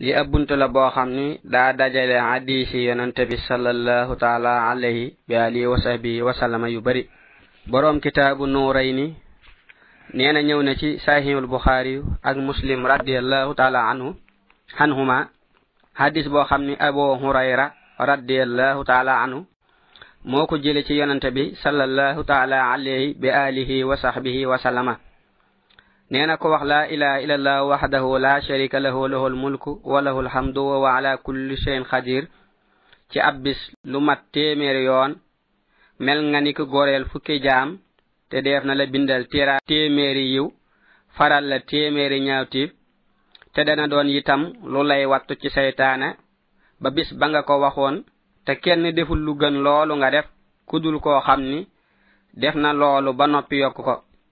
li ab bunt la boo xam ni daa dajale hadiisi yonante bi sallallahu taala alayhi bi alihi wa sahbihi wa sallama yu bari boroom kitaabu nuurayni nee na ñëw na ci sahihul buxaari ak muslim radiallahu taala anhu anhuma hadis boo xam ni abu hurayra radiallahu taala anhu moo ko jële ci yonante bi sallallahu taala alayhi bi alihi wa sahbihi wa sallama nee na ko wax laa ilaha illa allah waxdahu la sharika lahu lahul mulku wa lahul hamdu wa wa ala kulli shay'in xadir ci ab bis lu mat téeméeri yoon mel nga ni ko goreel fukki jaam te def na la bindal téera téeméeri yiw faral la téeméeri ñaawtiif te dana doon itam lu lay wattu ci seytaane ba bis ba nga ko waxoon te kenn deful lu gën loolu nga def kudul koo xam ni def na loolu ba noppi yokk ko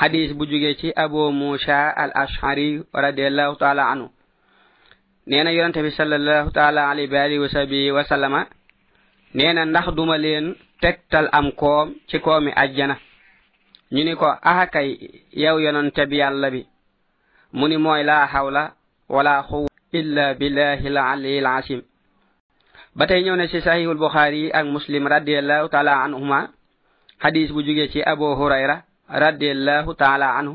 xadis bu jógee ci abu musa al ashari radiallahu taala anhu nee na yonente bi salallahu taala alayhi wa alihi wa sahbihi wa sallama nee na ndax duma leen tegtal am koom ci koomi ajjana ñu ni ko ahakay yow yonente bi yàlla bi mu ni mooy laa xawla wala xuwa illa billahi al aliyi al asim ba tey ñëw na ci saxiixul buxaari ak muslim radiallahu taala anhuma xadis bu jógee ci abu hurayra radiallahu taala anhu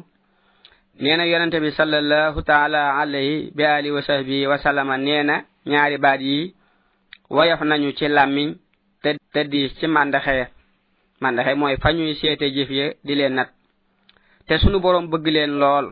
nee na yonente bi sallallahu taala alayhi bi alihi wa sahbihi wa sallama nee na ñaari baat yi woyof nañu ci làmmiñ te te diis ci màndaxee màndaxee mooy fa ñuy seete jëf ye di leen nat te sunu boroom bëgg leen lool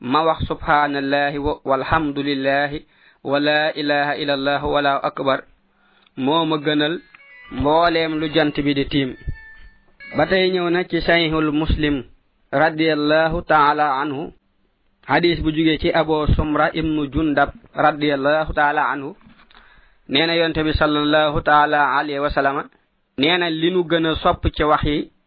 ma wax subhaanallahi walhamdulillahi wa laa ilaha illa allah wala akbar moo ma gënal mbooleem lu jant bi di tiim ba tey ñëw na ci sayhul muslim radiallahu taala anhu hadis bu jóge ci abo sumra ibnu jundab radiallahu taala anhu nee na yonte bi sallallahu taala alayhi wa sallama nee na li nu gën a sopp ci wax yi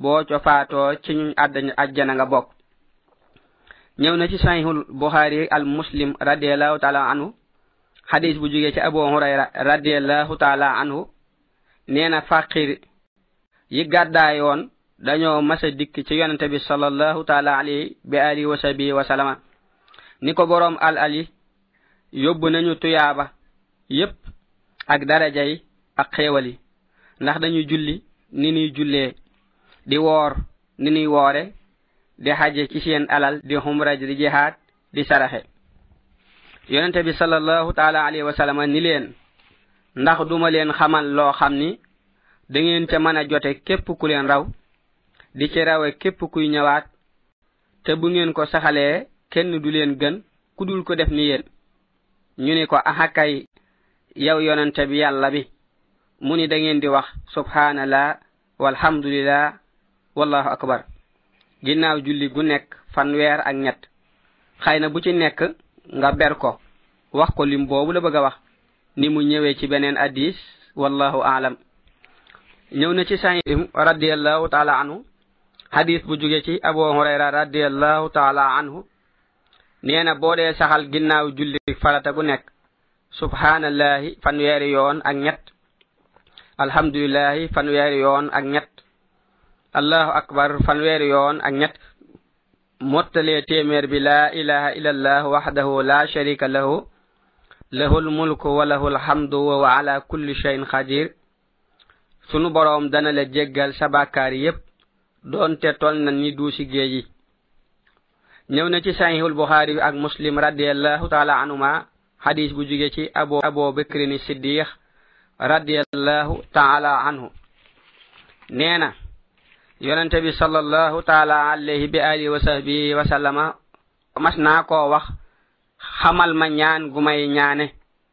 boo ca faatoo ci ñuñ àddañ ajjana nga bokk ñëw na ci sahihul buxaari al muslim radiallahu taala anhu xadis bu jógee ci abu hurayra radiallahu taala anhu nee na faqir yi gàddaayoon dañoo mas a dikk ci yonente bi sallallahu taala alayhi bi alihi wa sahbihi wa salama ni ko boroom al ali yóbbu nañu tuyaaba yépp ak daraja yi ak xéewal yi ndax dañuy julli ni ñuy jullee di woor ni ñuy woore di xaje ci seen alal di xumra di jihaad di saraxe yonente bi sallallahu taala alayhi wa sallam ni leen ndax duma leen xamal loo xam ni da ngeen ca mën a jote képp ku leen raw di ci rawe képp kuy ñëwaat te bu ngeen ko saxalee kenn du leen gën ku dul ko def ni yéen ñu ni ko axakay yow yonante bi yàlla bi mu ni da ngeen di wax subhanallah walhamdulillah wallahu akbar ginnaaw julli gu nekk fanweer ak ñett xëy na bu ci nekk nga ber ko wax ko lim boobu la bëgg a wax ni mu ñëwee ci beneen addis wallahu aalam ñëw na ci sahiim radiallahu taala anhu xadis bu jóge ci abu hurayra radiallahu taala anhu nee na boo dee saxal ginnaaw julli farata gu nekk subhaanallahi fanweeri yoon ak ñett alhamdulillahi fanweeri yoon ak ñett allahu akbar fanweeri yoon ak ñett mottalee téeméer bi laa ilaha illallah waxdahu la sharika lahu lahul mulku wa lahul hamdu wa ala kulli shayin qadir sunu boroom dana la jéggal sa bàkkaar yépp doonte tol na ni duusi géej yi ñëw na ci saxiixul buxaari bi ak muslim radiallahu taala anuma xadis bu jóge ci abo abo bakrini siddiq radiallahu taala anhu nee na yonente bi sallallahu taala alayhi bi alihi wa sahbihi wa sallama mas naa koo wax xamal ma ñaan gu may ñaane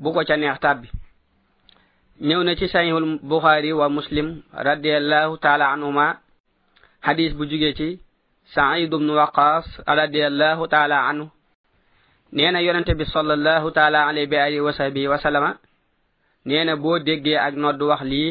bu ko ca neex tàbbi ñëw na ci saxiixul buxaari wa muslim radiallahu taala anhuma xadis bu jugee ci said bnu waqaas radiallahu taala anhu nee na yonente bi sallallahu taala alayhi bi alihi wa sahbihi wa sallama nee na boo déggee ak nodd wax lii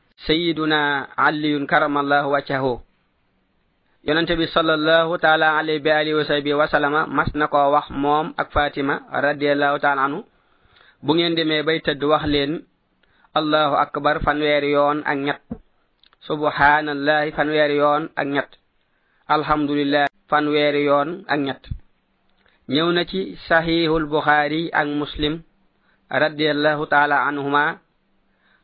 sayiduna aliyun karamallahu wajhahu yonente bi sallallahu taala alayhi bi alihi wa sahbi wa sallama mas na koo wax moom ak fatima radiallahu taala anhu bu ngeen demee bay tëdd wax leen allahu akbar fanweeri yoon ak ñett subhanallahi fanweeri yoon ak ñett alhamdulillah fanweeri yoon ak ñett ñëw na ci saxiixul buxaari ak muslim radiallahu taala anhuma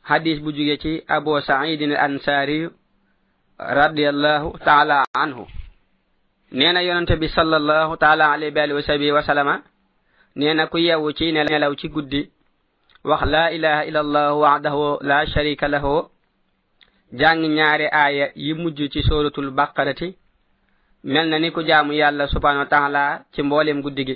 hadis bu jóge ci abu saidin al ansaari radiallahu taala anhu nee na yonente bi sallallahu taala alayhi wa alihi wa sahbihi wa salama nee na ku yeewu ci nelaw ci guddi wax laa ilaha illa allah wahdahu la sharika lahu jàng ñaari aaya yi mujj ci suratul baqarati mel na ni ku jaamu yàlla subhanahu wa taala ci mboolem guddi gi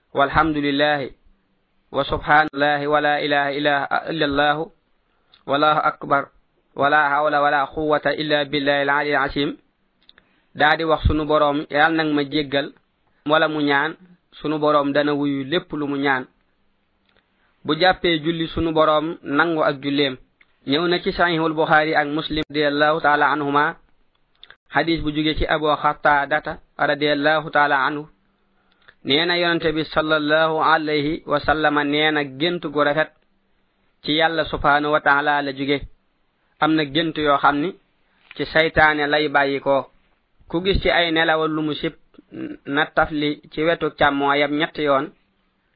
walhamdulillahi wa subhanallahi wa la ilaha illa allahu wallahu akbar wala hawla wala quwwata illa billahi al-ali al-azim daa di wax sunu boroom yal nag ma jéggal wala mu ñaan sunu boroom dana wuyu lépp lu mu ñaan bu jàppee julli sunu boroom nangu ak julleem ñëw na ci saxiixul buxaari ak muslim radiallahu taala anhuma xadis bu jóge ci abu xataadata radiallahu taala anhu nee na yonente bi sallallahu alayhi wa sallama nee na gént gu rafet ci yàlla subhaanahu wa taala la jóge am na gént yoo xam ni ci saytaane lay bàyyi ko ku gis ci ay nelawal lu mu sib na tafli ci wetu càmmooyam ñetti yoon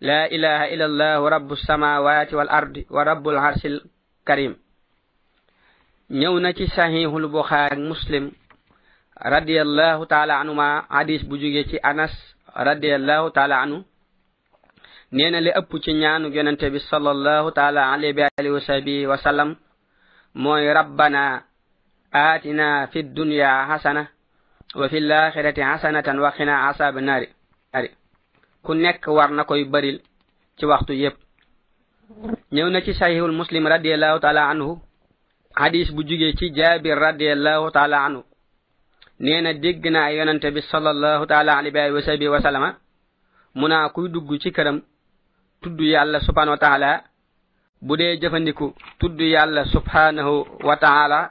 laa ilaha illa allahu rabbu samawati wal ardi wa rabbul arshil karim ñëw na ci saxiixul buxaari ak muslim radiallahu taala anuma hadis bu jóge ci anas radiallahu taala anu nee na li ëpp ci ñaanu yonente bi sallallahu taala alayhi bi alihi wa sahbihi wa sallam mooy rabbana aatina fi dunya xasana wa fi laaxirati xasanatan wa qina asaaba naari ku nekk war na koy baril ci waxtu yépp ñëw na ci saxiixul muslim radiallahu taala anhu hadis bu jugee ci jaabir radiallahu taala anhu nee na dégg naa yonante bi sallallahu taala alayhi wa sahbihi wa sallama mu naa kuy dugg ci këram tudd yàlla subhanahu wa taala bu dee jëfandiku tudd yàlla subhaanahu wa taala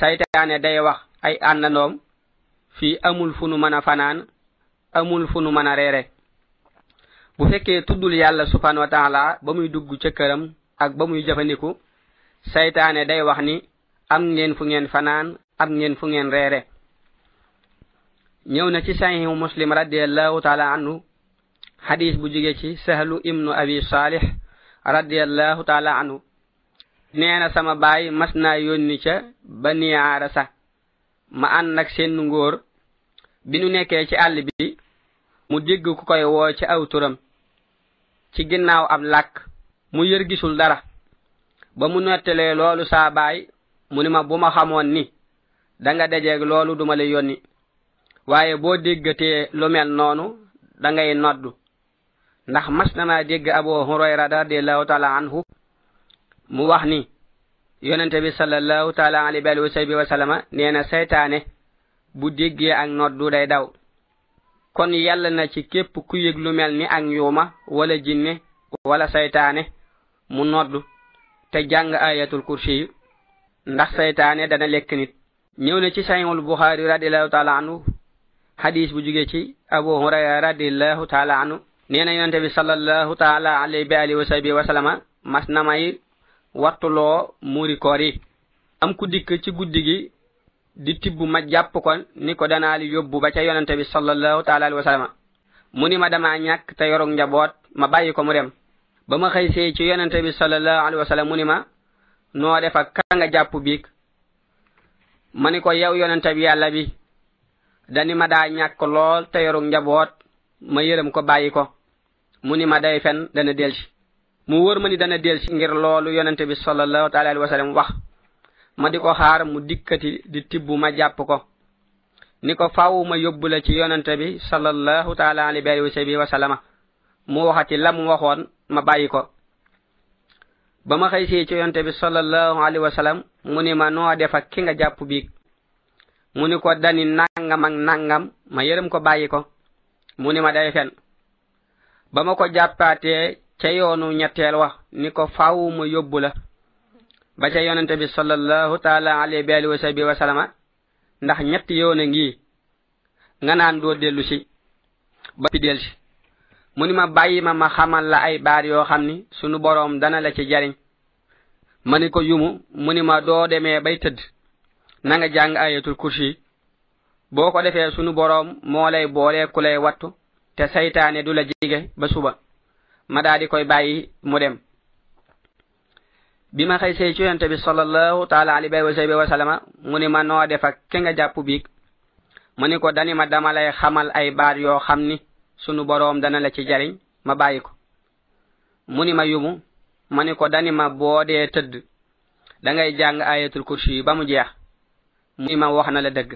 saytaane day wax ay àndandoom fii amul fu nu mën a fanaan amul fu nu mën a reere bu fekkee tuddul yàlla subhaanahu wa taala ba muy dugg ca këram ak ba muy jëfandiku saytaane day wax ni am ngeen fu ngeen fanaan am ngeen fu ngeen reere ñëw na ci sahihu muslim radiallahu taala anhu xadis bu jóge ci sahlu ibnu abi saalix radiallahu taala anhu nee na sama baay mas naa yónni ca ba niyaara sa ma ànd ak seen ngóor bi nu nekkee ci àll bi mu dégg ku koy woo ci aw turam ci ginnaaw ab làkk mu yër gisul dara ba mu nettalee loolu saa baay mu ni ma bu ma xamoon ni danga dajeeg loolu duma la yónni waaye boo déggatee lu mel noonu da ngay noddu ndax mas na maa dégg abu hurayra radiallahu taala anhu mu wax ni yonente bi salallahu taala alayhi wa sahbi wa sallama nee na seytaane bu déggee ak noddu day daw kon yàlla na ci képp ku yëg lu mel ni ak njuuma wala jinne wala seytaane mu noddu te jàng ayatul kursi yu ndax seytaane dana lekk nit ñëw na ci saxiixul buxaari radiallahu taala anhu xadis bu jóge ci abu hurayra radiallahu taala anhu nee na yonente bi salallahu taala alayhi bi alihi wa sahbi wa salama mas na may wattuloo muuri koor yi am ku dikk ci guddi gi di tibb ma jàpp ko ni ko danaa li yóbbu ba ca yonente bi salallahu taala alayhi wa salama mu ni ma damaa ñàkk te yorog njaboot ma bàyyi ko mu dem ba ma xëy see ci yonente bi sallallahu alayhi wa sallam mu ni ma noo def ak ka nga jàpp biig ma ni ko yow yonente bi yàlla bi dani ma daa ñàkk lool te yorug njaboot ma yërëm ko bàyyi ko mu ni ma day fen dana delsi mu wër ma ni dana delsi ngir loolu yonente bi sallallahu taala alayhi wa sallam wax ma di ko xaar mu dikkati di tibb ma jàpp ko ni ko faaw ma yóbbu la ci yonente bi sallallahu taala alayhi wa sallama mu waxati la mu waxoon ma bàyyi ko ba ma xëy si ci yonte bi sallallahu alayhi wa sallam mu ni ma noo def ak ki nga jàpp biig mu ni ko dani nangam ak nangam ma yërëm ko bàyyi ko mu ni ma day fen ba ma ko jàppaatee ca yoonu ñetteel wax ni ko faaw ma yóbbu la ba ca yonente bi sallallahu taala alayhi wa sahbihi wa sallama ndax ñetti yoon a ngi nga naan doo dellu si ba fi delsi mu ni ma bàyyi ma ma xamal la ay baat yoo xam ni sunu boroom dana la ci jariñ ma ni ko yumu mu ni ma doo demee bay tëdd na nga jàng ayatul kursi boo ko defee sunu boroom moo lay boolee ku lay wattu te saytaane du la jige ba suba ma daa di koy bàyyi mu dem bi ma xëy see ci yonente bi sallallahu taala alayhi wa sahbihi wa sallama mu ni ma noo def ak ki nga jàpp biig mu ni ko dani ma dama lay xamal ay baat yoo xam ni sunu boroom dana la ci jariñ ma bàyyi ko mu ni ma yumu ma ni ko dani ma boo dee tëdd da ngay jàng ayatul kursi yi ba mu jeex mu ni ma wax na la dëgg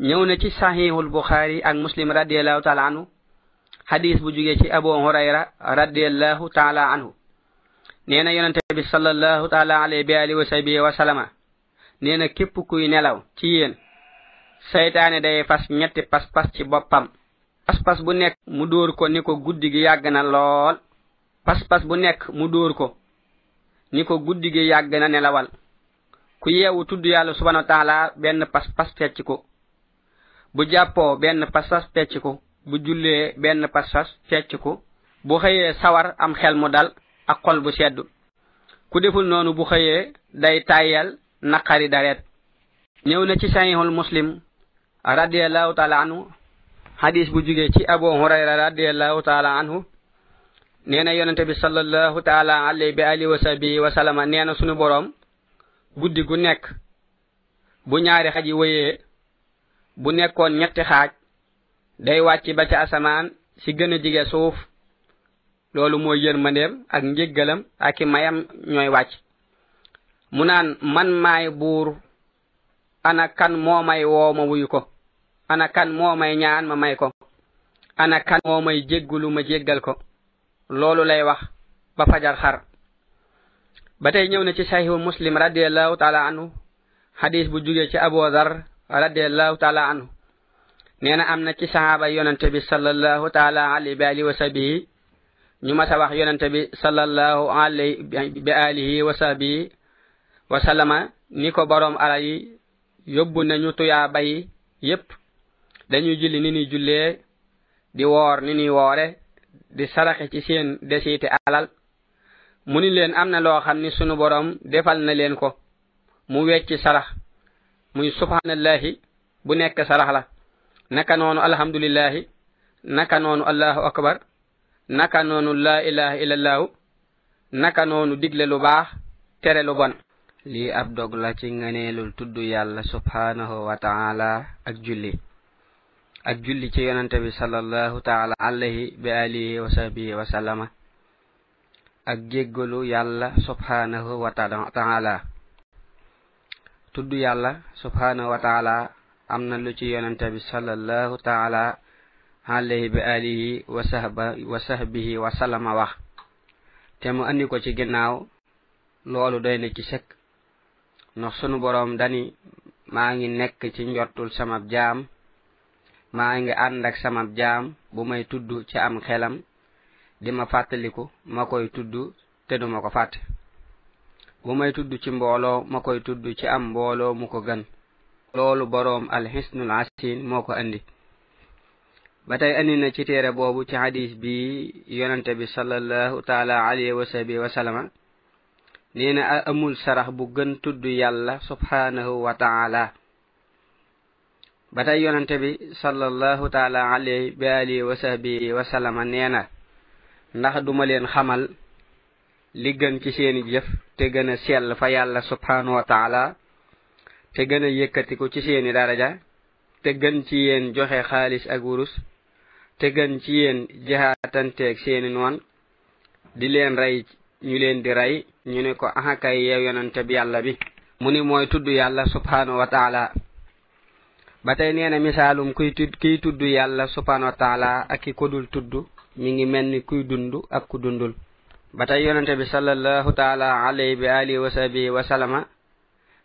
ñëw na ci saxiixul buxaari ak muslim radiallahu taala anhu xadis bu jugee ci abu hurayra radiallahu taala anhu nee na yonente bi sallallahu taala alayhi bi alihi wa sahbihi wa salama nee na képp kuy nelaw ci yéen saytaane day fas ñetti pas-pas ci boppam pas-pas bu nekk mu dóor ko ni ko guddi gi yàgg na lool pas-pas bu nekk mu dóor ko ni ko guddi gi yàgg na nelawal ku yeewu tudd yàlla subhanahu wa taala benn pas pas fecc ko bu jàppoo benn pas pas fecc ko bu jullee benn pas pas fecc ko bu xëyee sawar am xel mu dal ak xol bu sedd ku deful noonu bu xëyee day tàyyal naqari dareet ñëw na ci sahihul muslim radiyallahu taala anhu xadis bu jugee ci abu hurayra radiyallahu taala anhu nee na yonente bi sallallahu taala alayhi bi alihi wa sahbihi wa sallama nee na sunu boroom guddi gu nekk bu ñaari xaj yi wéyee bu nekkoon ñetti xaaj day wàcc ba ca asamaan si gën a jige suuf loolu mooy yërmandeem ak njéggalam ak i mayam ñooy wàcc mu naan man maay buur ana kan moo may woo ma wuyu ko ana kan moo may ñaan ma may ko ana kan moo may jéggulu ma jéggal ko loolu lay wax ba fajar xar ba tey ñëw na ci sahihu muslim radiallahu taala anhu xadis bu jugee ci abu dhar radiallahu taala anhu nee na am na ci sahaaba yonente bi sallallahu taala alayhi bi alihi wa sahbihi ñu mas a wax yonente bi sallallahu alayhi bi alihi wa sahbihi wa sallama ni ko boroom alal yi yóbbu nañu tuyaa bay yépp dañuy julli ni ñuy jullee di woor ni ñuy woore di saraxe ci seen desiite alal mu ni leen am na loo xam ni sunu boroom defal na leen ko mu wecc sarax muy subhaanallahi bu nekk sarax la naka noonu alhamdulillahi naka noonu allahu akbar naka noonu laa ilaha illallahu naka noonu digle lu baax tere lu bon lii ab dog la ci ngëneelul tudd yàlla subhaanahu wa taala ak julli ak julli ci yonante bi sallallahu taala alayhi bi alihi wa sahbihi wa sallama ak jéggalu yàlla subhaanahu wa taala tudd yàlla subhaanahu wa taala am na lu ci yonente bi sallallahu taala alayhi bi alihi wa sahba wa sahbihi wa sallama wax te mu andi ko ci ginnaaw loolu doy na ci sëkk ndax sunu boroom dani maa ngi nekk ci njortul sama jaam maa ngi ànd ak sama jaam bu may tudd ci am xelam di ma fàttaliku ma koy tudd te duma ko fàtte bu may tudd ci mbooloo ma koy tudd ci am mbooloo mu ko gën loolu boroom alxisnul asin moo ko andi ba tey andi na ci téere boobu ci hadis bi yonante bi sallallahu taala alayhi wa sahbihi wa sallama nee na amul sarax bu gën tudd yàlla subhaanahu wa taala ba tey yonente bi sallallahu taala alayhi bi alihi wa sahbihi wa sallama nee na ndax duma leen xamal li gën ci seeni jëf te gën a sell fa yàlla subhanahu wa taala te gën a yëkkatiku ci seeni daraja te gën ci yéen joxe xaalis ak wurus te gën ci yéen jihaatanteeg seeni noon di leen rey ñu leen di rey ñu ne ko axakay yow yonante bi yàlla bi mu ni mooy tudd yàlla subhanahu wa taala ba tey nee na misaalum kuy tudd kiy tudd yàlla subhanahu wa taala ak ki ko dul tudd mi ngi mel ni kuy dund ak ku dundul ba tey yonente bi sallallahu taala alayhi bi alihi wa sahbihi wa salama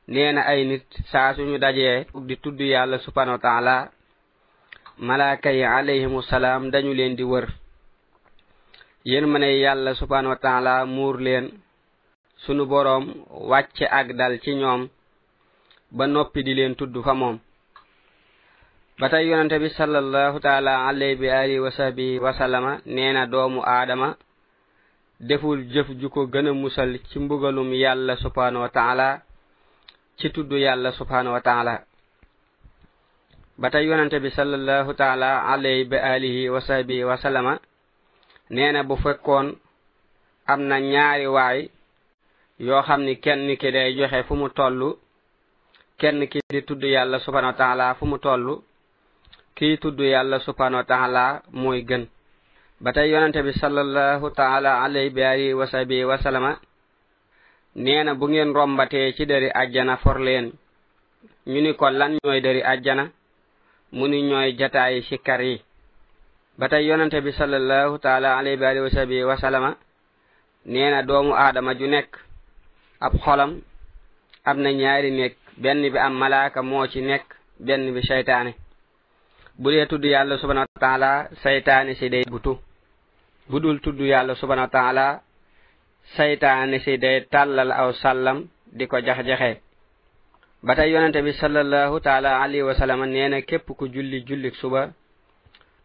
nee na ay nit saa suñu dajee di tudd yàlla subhanahu wa taala malaaka yi alayhimu salaam dañu leen di wër yéen ma ne yàlla subhaanahu wa taala muur leen sunu boroom wàcce ak dal ci ñoom ba noppi di leen tudd fa moom ba tey yonente bi sallallahu taala alayhi bi alihi wa sahbihi wa sallama nee na doomu aadama deful jëf ju ko gën a musal ci mbugalum yàlla subhaanahu wa taala ci tudd yàlla subhaanahu wa taala ba tey yonante bi sallallahu taala alayhi bi alihi wa sahbihi wa sallama nee na bu fekkoon am na ñaari waay yoo xam ni kenn ki day joxe fu mu toll kenn ki di tudd yàlla subhanahu wa taala fu mu toll kii tudd yàlla subhanahu wa taala mooy gën ba tey yonente bi sallallahu taala alayhi bi alihi wa sahbihi wa sallama nee na bu ngeen rombatee ci dëri àjjana for leen ñu ni ko lan ñooy dëri àjjana mu ni ñooy jataayi sikkar yi ba tey yonente bi sallallahu taala alayhi wa alihi wa sahbihi wa sallama nee na doomu aadama ju nekk ab xolam am na ñaari nekk benn bi am malaaka moo ci nekk benn bi seytaane bu dee tudd yàlla subhanahu wa taala seytaane si day butu bu dul tudd yàlla subhanahu wa taala saytaane si day tàllal aw sàllam di ko jax-jaxe ba tey yonente bi sallallahu taala alayhi wa sallam nee na képp ku julli julli suba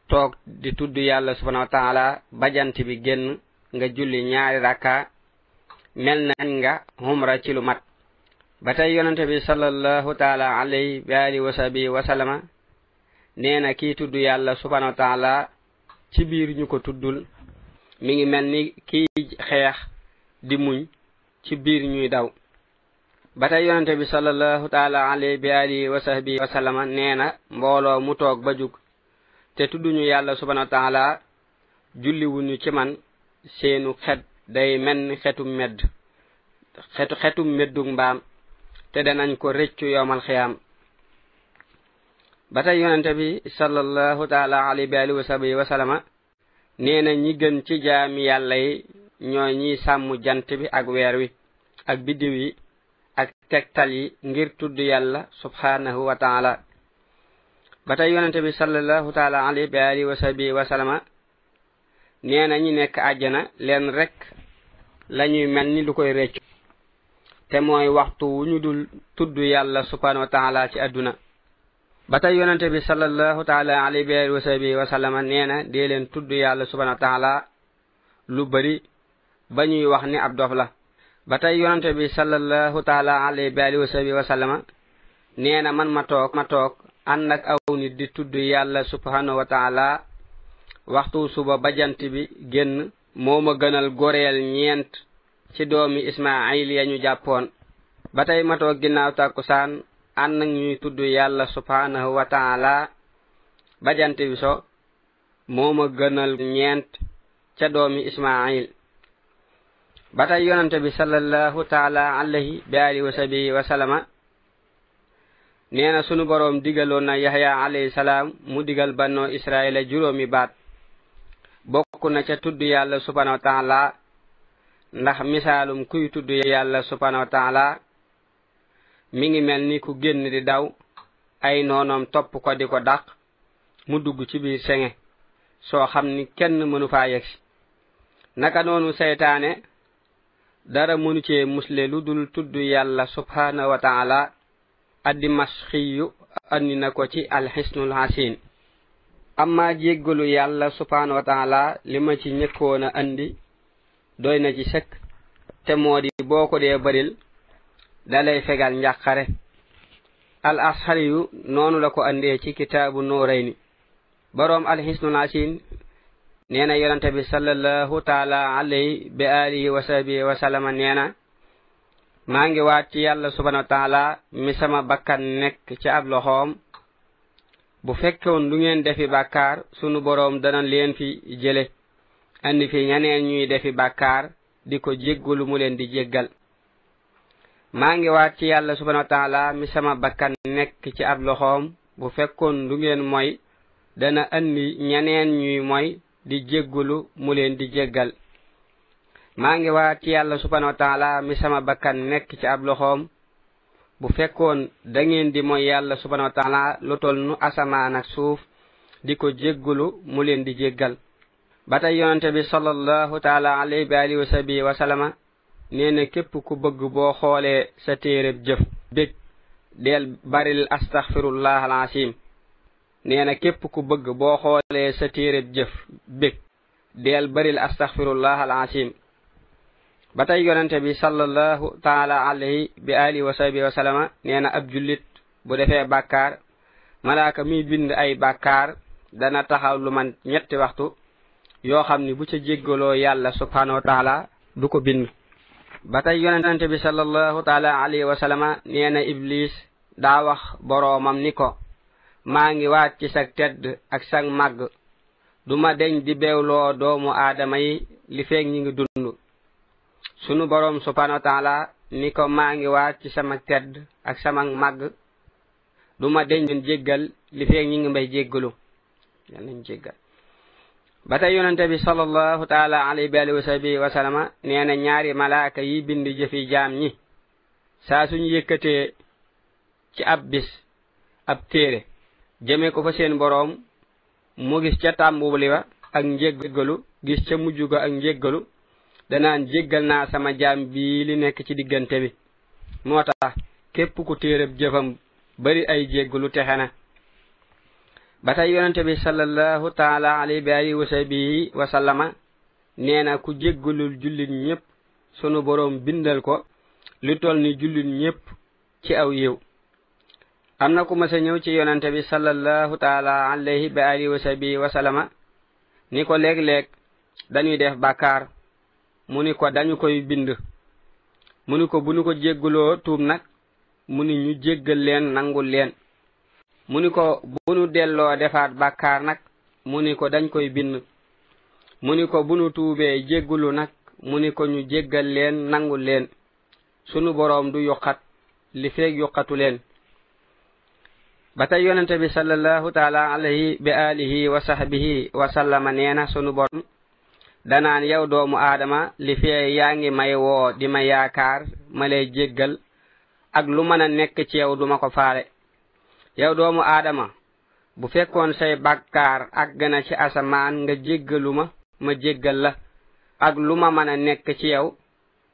toog di tudd yàlla subhanahu wa taala bajant bi génn nga julli ñaari rakka mel na nga humra ci lu mat ba tey yonente bi sallallahu taala alayhi wa alihi wa sahbihi wa sallama nee na kii tudd yàlla subhanahu wa taala ci biir ñu ko tuddul mi ngi mel ni kiy xeex di muñ ci biir ñuy daw ba tey yonente bi sallallahu taala alayhi bi alihi wa sahbihi wa sallama nee na mbooloo mu toog ba jug te tudduñu yàlla subhanahu wa taala julliwuñu ci man seenu xet day mel ni xetum medd xetu xetum meddug mbaam te danañ ko rëccu yowmal xiyaam ba tey yonente bi sallallahu taala alayhi wa alihi wa sahbihi wa sallama nee na ñi gën ci jaami yàlla yi ñoo ñiy sàmm jant bi ak weer wi ak biddiw yi ak tegtal yi ngir tudd yàlla subhanahu wa taala ba tey yonente bi sallallahu taala alayhi wa alihi wa sahbihi wa sallama nee na ñi nekk àjjana leen rekk lañuy mel ni lu koy réccu te mooy waxtu wu ñu dul tudd yàlla subhanahu wa taala ci àdduna ba tey yonente bi sallallahu taala alayhi wa sahbihi wa sallama nee na dee leen tudd yàlla subhanahu wa taala lu bari ba ñuy wax ni ab dof la ba tey yonante bi sallallahu taala alayhi bi alihi wa sahbi wa sallama nee na man ma toog ma toog ànd ak aw nit di tudd yàlla subhanahu wa taala waxtu suba ba jant bi génn moo ma gënal goreel ñeent ci doomi ismaayil ya ñu jàppoon ba tey ma toog ginnaaw tàkkusaan ànd ak ñuy tudd yàlla subhanahu wa taala ba jant bi so moo ma gënal ñeent ca doomi ismail ba tey yonante bi sallallahu taala alayhi bi alihi wa sabi wa salama nee na sunu boroom digaloon na yaxya alayhi salaam mu digal bannoo israila juróomi baat bokk na ca tudd yàlla subhanahu wa taala ndax misaalum kuy tudd yàlla subhanahu wa taala mi ngi mel ni ku génn di daw ay noonoom topp ko di ko dàq mu dugg ci biir senge soo xam ni kenn mënu faa yegsi naka noonu seytaane dara mënu cee musle lu dul tudd yàlla subhaanahu wa taala addi masxiyu andi na ko ci alxisnul hasin amma jéggalu yàlla subhaanahu wa taala li ma ci ñëkkoon a andi doy na ci sëkk te moo di boo ko dee baril dalay fegal njàqare al ashari yu noonu la ko andee ci kitaabu nuurayni boroom alxisnul asin nee na yonente bi sallallahu taala alayhi bi alihi wa sahbihi wa sallama nee na maa ngi waat ci yàlla subhanahu wa taala mi sama bakkan nekk ci ab loxoom bu fekkoon du ngeen defi bàkkaar sunu boroom dana leen fi jële andi fi ñeneen ñuy defi bàkkaar di ko jéggalu mu leen di jéggal maa ngi waat ci yàlla subhanahu wa taala mi sama bakkan nekk ci ab loxoom bu fekkoon du ngeen moy dana andi ñeneen ñuy moy di jéggalu mu leen di jéggal maa ngi waat ci yàlla subhanahu wa taala mi sama bakkan nekk ci ab loxoom bu fekkoon da ngeen di mooy yàlla subhanahu wa taala lu tol nu asamaan ak suuf di ko jéggulu mu leen di jéggal ba tey yonante bi sallallahu taala alayhi bi alihi wa sabi wa salama nee na képp ku bëgg boo xoolee sa téereb jëf bég deel baril astaghfirullah al asim nee na képp ku bëgg boo xoolee sa téereb jëf bég deel baril astaghfirullah al asim ba tey yonente bi sallallahu taala alayhi bi alihi wa sahbihi wa sallama nee na ab jullit bu defee bàkkaar malaaka mi bind ay bàkkaar dana taxaw lu man ñetti waxtu yoo xam ni bu ca jéggaloo yàlla subhanahu wa taala du ko bind ba tey yonente bi sallallahu taala alayhi wa sallama nee na iblis daa wax boroomam ni ko maa ngi waat ci sag tedd ak sag màgg du ma deñ di beewloo doomu aadama yi li feeg ñi ngi dund sunu boroom subhaanahu wa taala ni ko maa ngi waat ci sama tedd ak sama màgg du ma deñ leen jéggal li feeg ñi ngi may jéggalu yal nañ jéggal ba tey yonente bi sallallahu taala alayhi wa alihi wa sahbihi wa sallama nee na ñaari malaaka yi bind jëfi jaam ñi saa suñu yëkkatee ci ab bis ab téere jëmee ko fa seen boroom mu gis ca tàmbuli wa ak njéggalu gis ca mujj ga ak njéggalu danaan jéggal naa sama jaam bii li nekk ci diggante bi moo tax képp ku téereb jëfam bari ay jéggalu texe na ba tey yonente bi sallallahu taala alayhi bi alihi wa sahbihi wa sallama nee na ku jéggalul jullit ñépp sunu boroom bindal ko li toll ni jullit ñépp ci aw yiw am na ku mas a ñëw ci yonante bi sallallahu taala alayhi bi alihi wa sahbihi wa salama ni ko léeg-léeg dañuy def bàkkaar mu ni ko dañu koy bind mu ni ko bu ñu ko jégguloo tuub nag mu ni ñu jéggal leen nangul leen mu ni ko bu nu delloo defaat bàkkaar nag mu ni ko dañ koy bind mu ni ko bu nu tuubee jéggulu nag mu ni ko ñu jéggal leen nangul leen sunu boroom du yuqat li feeg yuqatu leen ba tey yonente bi sallallahu taala alayhi bi alihi wa sahbihi wa sallama nee na sunu boroom danaan yow doomu aadama li fee yaa ngi may woo di ma yaakaar ma lay jéggal ak lu mën a nekk ci yow duma ko faale yow doomu aadama bu fekkoon say bàkkaar àgg na ci asamaan nga jéggalu ma ma jéggal la ak lu ma mën a nekk ci yow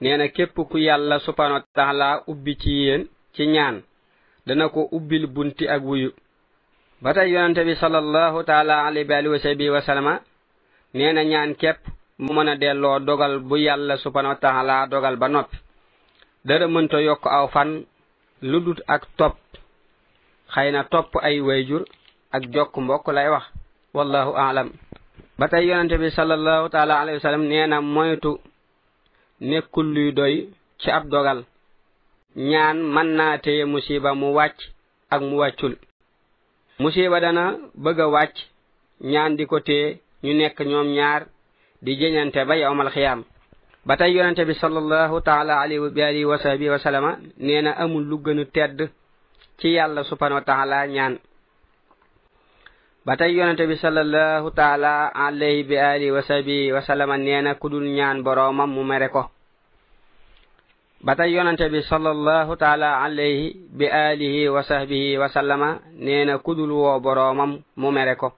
nee na képp ku yàlla subhaanahu wa taala ubbi ci yéen ci ñaan dana ko ubbil bunti ak wuyu ba tey yonente bi sallallahu taala alayhi wa alihi wa sahbihi wa sallama nee na ñaan képp mu mën a delloo dogal bu yàlla subhaanahu wa taala dogal ba noppi dara mënta yokk aw fan lu dut ak topp xëy na topp ay wayjur ak jokk mbokk lay wax wallahu aalam ba tey yonente bi sallallahu taala alayhi wa sallam nee na moytu nekkul luy doy ci ab dogal ñaan mën naa téye musiba mu wàcc ak mu wàccul musiba dana bëgg a wàcc ñaan di ko téye ñu nekk ñoom ñaar di jëñante ba yowmal xiyaam ba tey yonente bi sallallahu taala alayhi wa alihi wa sahbihi wa sallama nee na amul lu gën a tedd ci yàlla subhanahu wa taala ñaan ba tey yonente bi sallallahu taala alayhi bi alihi wa sahbihi wa sallama nee na ku dul ñaan boroomam mu mere ko ba tey yonente bi sallallahu taala alayhi bi alihi wa sahbihi wa sallama nee na ku dul woo boroomam mu mere ko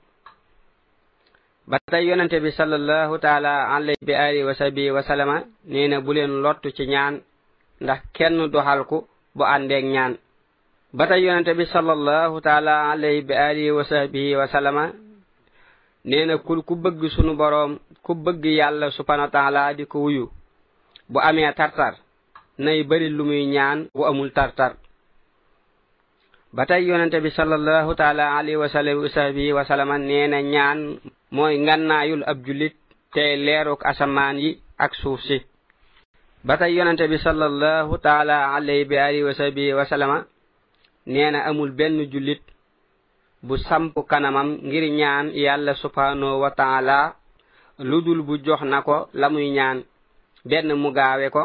ba tey yonente bi sallallahu taala alayhi bi alihi wa sahbihi wa sallama nee na bu leen lottu ci ñaan ndax kenn du xalku bu àndeeg ñaan ba tey yonente bi sallallahu taala alayhi bi alihi wa sahbihi wa sallama nee na ku ku bëgg sunu boroom ku bëgg yàlla subhanahu wa taala di ko wuyu bu amee tartar nay bari lu muy ñaan bu amul tartar ba tey yonente bi sallallahu taala alayhi wa sallam wa sahbihi wa sallama nee na ñaan mooy ngànnaayul ab jullit tey leeruk asamaan yi ak suuf si ba tey yonente bi sallallahu taala alayhi bi alihi wa sahbihi wa sallama nee na amul benn jullit bu samp kanamam ngir ñaan yàlla subhanahu wa taala lu dul bu jox na ko la muy ñaan benn mu gaawe ko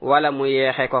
wala mu yeexe ko